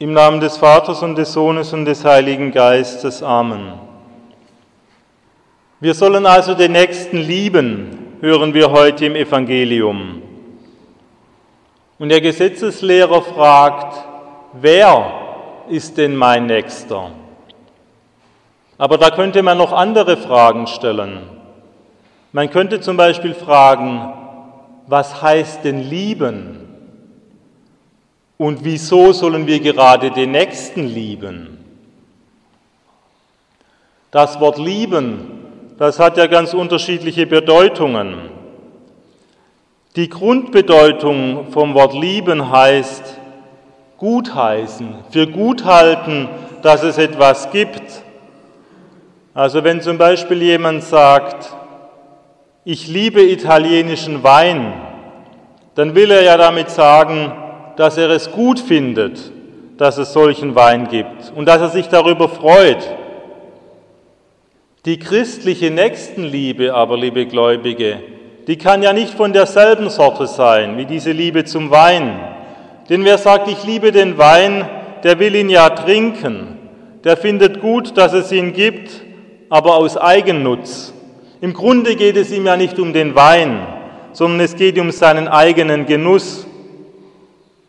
Im Namen des Vaters und des Sohnes und des Heiligen Geistes. Amen. Wir sollen also den Nächsten lieben, hören wir heute im Evangelium. Und der Gesetzeslehrer fragt, wer ist denn mein Nächster? Aber da könnte man noch andere Fragen stellen. Man könnte zum Beispiel fragen, was heißt denn lieben? Und wieso sollen wir gerade den Nächsten lieben? Das Wort lieben, das hat ja ganz unterschiedliche Bedeutungen. Die Grundbedeutung vom Wort lieben heißt gutheißen, für gut halten, dass es etwas gibt. Also wenn zum Beispiel jemand sagt, ich liebe italienischen Wein, dann will er ja damit sagen, dass er es gut findet, dass es solchen Wein gibt und dass er sich darüber freut. Die christliche Nächstenliebe aber, liebe Gläubige, die kann ja nicht von derselben Sorte sein wie diese Liebe zum Wein. Denn wer sagt, ich liebe den Wein, der will ihn ja trinken, der findet gut, dass es ihn gibt, aber aus Eigennutz. Im Grunde geht es ihm ja nicht um den Wein, sondern es geht um seinen eigenen Genuss.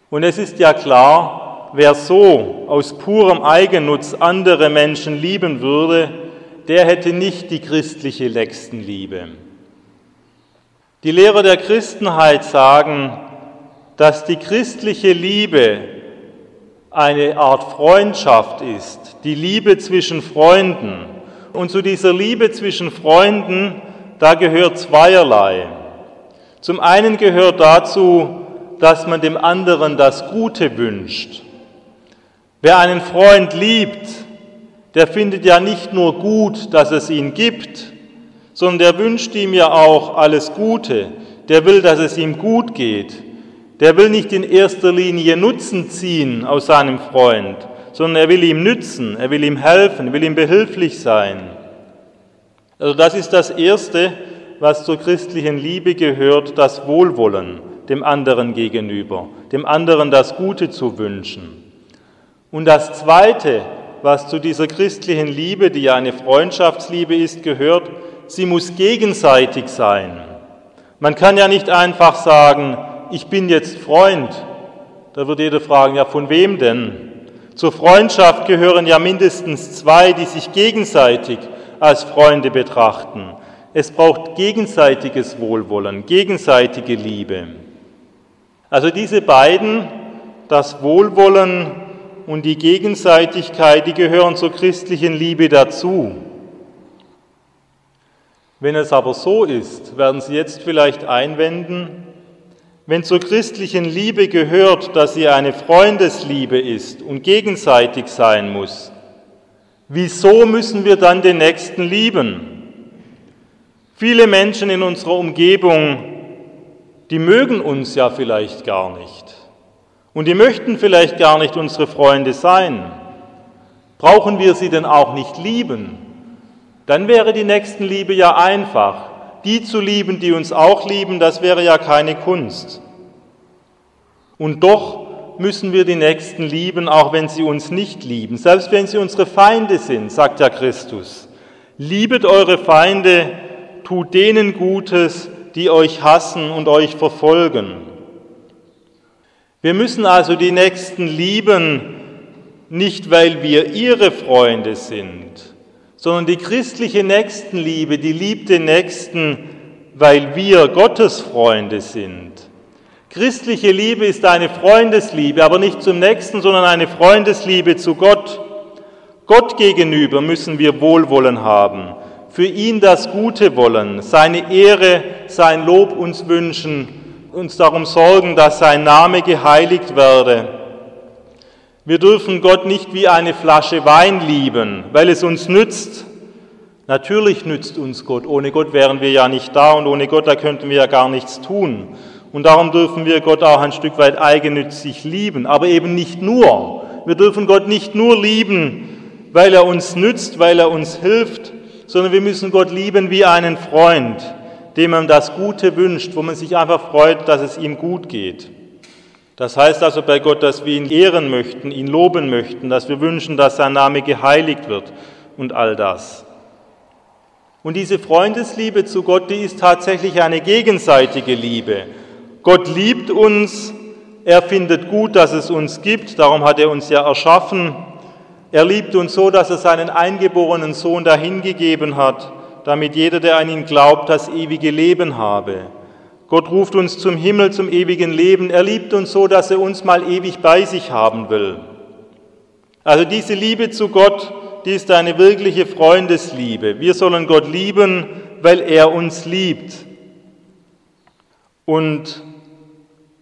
Und es ist ja klar, wer so aus purem Eigennutz andere Menschen lieben würde, der hätte nicht die christliche Nächstenliebe. Die Lehrer der Christenheit sagen, dass die christliche Liebe eine Art Freundschaft ist, die Liebe zwischen Freunden. Und zu dieser Liebe zwischen Freunden, da gehört zweierlei. Zum einen gehört dazu, dass man dem anderen das Gute wünscht. Wer einen Freund liebt, der findet ja nicht nur gut, dass es ihn gibt, sondern der wünscht ihm ja auch alles Gute. Der will, dass es ihm gut geht. Der will nicht in erster Linie Nutzen ziehen aus seinem Freund, sondern er will ihm nützen, er will ihm helfen, er will ihm behilflich sein. Also das ist das Erste, was zur christlichen Liebe gehört, das Wohlwollen dem anderen gegenüber, dem anderen das Gute zu wünschen. Und das Zweite, was zu dieser christlichen Liebe, die ja eine Freundschaftsliebe ist, gehört, sie muss gegenseitig sein. Man kann ja nicht einfach sagen, ich bin jetzt Freund. Da wird jeder fragen, ja von wem denn? Zur Freundschaft gehören ja mindestens zwei, die sich gegenseitig als Freunde betrachten. Es braucht gegenseitiges Wohlwollen, gegenseitige Liebe. Also diese beiden, das Wohlwollen und die Gegenseitigkeit, die gehören zur christlichen Liebe dazu. Wenn es aber so ist, werden Sie jetzt vielleicht einwenden, wenn zur christlichen Liebe gehört, dass sie eine Freundesliebe ist und gegenseitig sein muss, wieso müssen wir dann den Nächsten lieben? Viele Menschen in unserer Umgebung die mögen uns ja vielleicht gar nicht. Und die möchten vielleicht gar nicht unsere Freunde sein. Brauchen wir sie denn auch nicht lieben? Dann wäre die Nächstenliebe ja einfach. Die zu lieben, die uns auch lieben, das wäre ja keine Kunst. Und doch müssen wir die Nächsten lieben, auch wenn sie uns nicht lieben, selbst wenn sie unsere Feinde sind, sagt ja Christus. Liebet eure Feinde, tut denen Gutes, die euch hassen und euch verfolgen. Wir müssen also die Nächsten lieben, nicht weil wir ihre Freunde sind, sondern die christliche Nächstenliebe, die liebt den Nächsten, weil wir Gottes Freunde sind. Christliche Liebe ist eine Freundesliebe, aber nicht zum Nächsten, sondern eine Freundesliebe zu Gott. Gott gegenüber müssen wir Wohlwollen haben für ihn das Gute wollen, seine Ehre, sein Lob uns wünschen, uns darum sorgen, dass sein Name geheiligt werde. Wir dürfen Gott nicht wie eine Flasche Wein lieben, weil es uns nützt. Natürlich nützt uns Gott. Ohne Gott wären wir ja nicht da und ohne Gott, da könnten wir ja gar nichts tun. Und darum dürfen wir Gott auch ein Stück weit eigennützig lieben, aber eben nicht nur. Wir dürfen Gott nicht nur lieben, weil er uns nützt, weil er uns hilft, sondern wir müssen Gott lieben wie einen Freund, dem man das Gute wünscht, wo man sich einfach freut, dass es ihm gut geht. Das heißt also bei Gott, dass wir ihn ehren möchten, ihn loben möchten, dass wir wünschen, dass sein Name geheiligt wird und all das. Und diese Freundesliebe zu Gott, die ist tatsächlich eine gegenseitige Liebe. Gott liebt uns, er findet gut, dass es uns gibt, darum hat er uns ja erschaffen. Er liebt uns so, dass er seinen eingeborenen Sohn dahingegeben hat, damit jeder, der an ihn glaubt, das ewige Leben habe. Gott ruft uns zum Himmel, zum ewigen Leben. Er liebt uns so, dass er uns mal ewig bei sich haben will. Also diese Liebe zu Gott, die ist eine wirkliche Freundesliebe. Wir sollen Gott lieben, weil er uns liebt. Und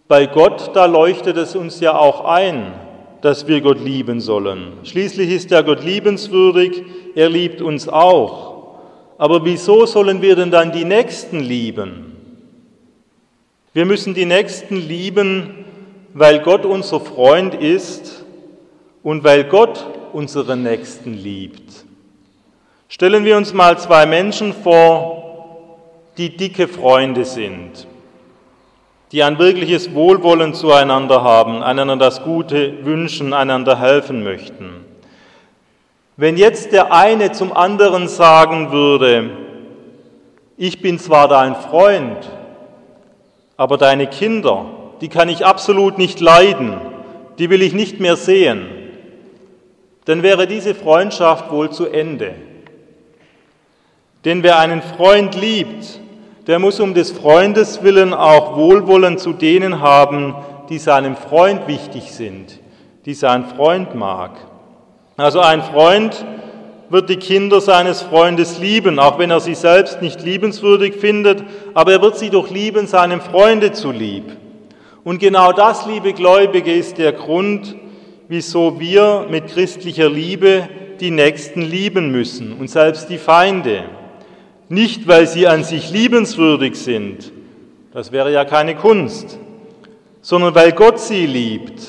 bei Gott, da leuchtet es uns ja auch ein, dass wir Gott lieben sollen. Schließlich ist er Gott liebenswürdig, er liebt uns auch. Aber wieso sollen wir denn dann die Nächsten lieben? Wir müssen die Nächsten lieben, weil Gott unser Freund ist und weil Gott unseren Nächsten liebt. Stellen wir uns mal zwei Menschen vor, die dicke Freunde sind, die ein wirkliches Wohlwollen zueinander haben, einander das Gute wünschen, einander helfen möchten. Wenn jetzt der eine zum anderen sagen würde, ich bin zwar dein Freund, aber deine Kinder, die kann ich absolut nicht leiden, die will ich nicht mehr sehen, dann wäre diese Freundschaft wohl zu Ende. Denn wer einen Freund liebt, der muss um des Freundes willen auch Wohlwollen zu denen haben, die seinem Freund wichtig sind, die sein Freund mag. Also ein Freund, wird die Kinder seines Freundes lieben, auch wenn er sie selbst nicht liebenswürdig findet, aber er wird sie doch lieben, seinem Freunde zu lieb. Und genau das, liebe Gläubige, ist der Grund, wieso wir mit christlicher Liebe die Nächsten lieben müssen und selbst die Feinde. Nicht, weil sie an sich liebenswürdig sind, das wäre ja keine Kunst, sondern weil Gott sie liebt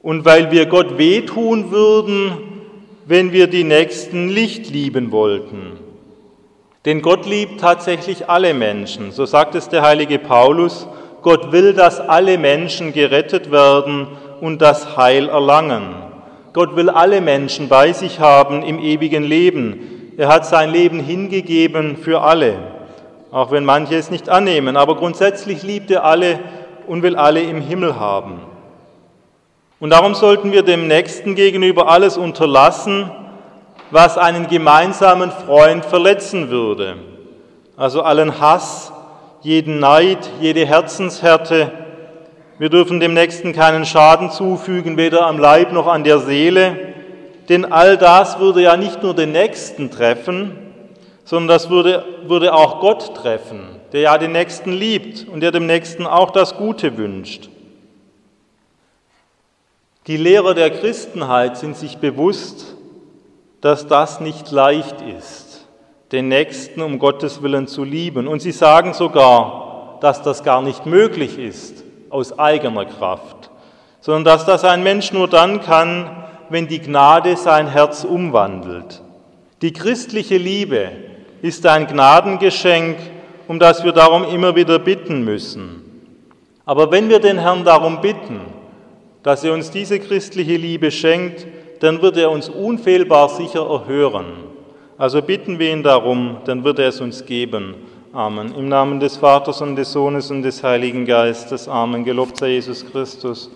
und weil wir Gott wehtun würden, wenn wir die Nächsten nicht lieben wollten. Denn Gott liebt tatsächlich alle Menschen. So sagt es der heilige Paulus. Gott will, dass alle Menschen gerettet werden und das Heil erlangen. Gott will alle Menschen bei sich haben im ewigen Leben. Er hat sein Leben hingegeben für alle, auch wenn manche es nicht annehmen. Aber grundsätzlich liebt er alle und will alle im Himmel haben. Und darum sollten wir dem Nächsten gegenüber alles unterlassen, was einen gemeinsamen Freund verletzen würde. Also allen Hass, jeden Neid, jede Herzenshärte. Wir dürfen dem Nächsten keinen Schaden zufügen, weder am Leib noch an der Seele, denn all das würde ja nicht nur den Nächsten treffen, sondern das würde, würde auch Gott treffen, der ja den Nächsten liebt und der dem Nächsten auch das Gute wünscht. Die Lehrer der Christenheit sind sich bewusst, dass das nicht leicht ist, den Nächsten um Gottes Willen zu lieben. Und sie sagen sogar, dass das gar nicht möglich ist aus eigener Kraft, sondern dass das ein Mensch nur dann kann, wenn die Gnade sein Herz umwandelt. Die christliche Liebe ist ein Gnadengeschenk, um das wir darum immer wieder bitten müssen. Aber wenn wir den Herrn darum bitten, dass er uns diese christliche Liebe schenkt, dann wird er uns unfehlbar sicher erhören. Also bitten wir ihn darum, dann wird er es uns geben. Amen. Im Namen des Vaters und des Sohnes und des Heiligen Geistes. Amen. Gelobt sei Jesus Christus.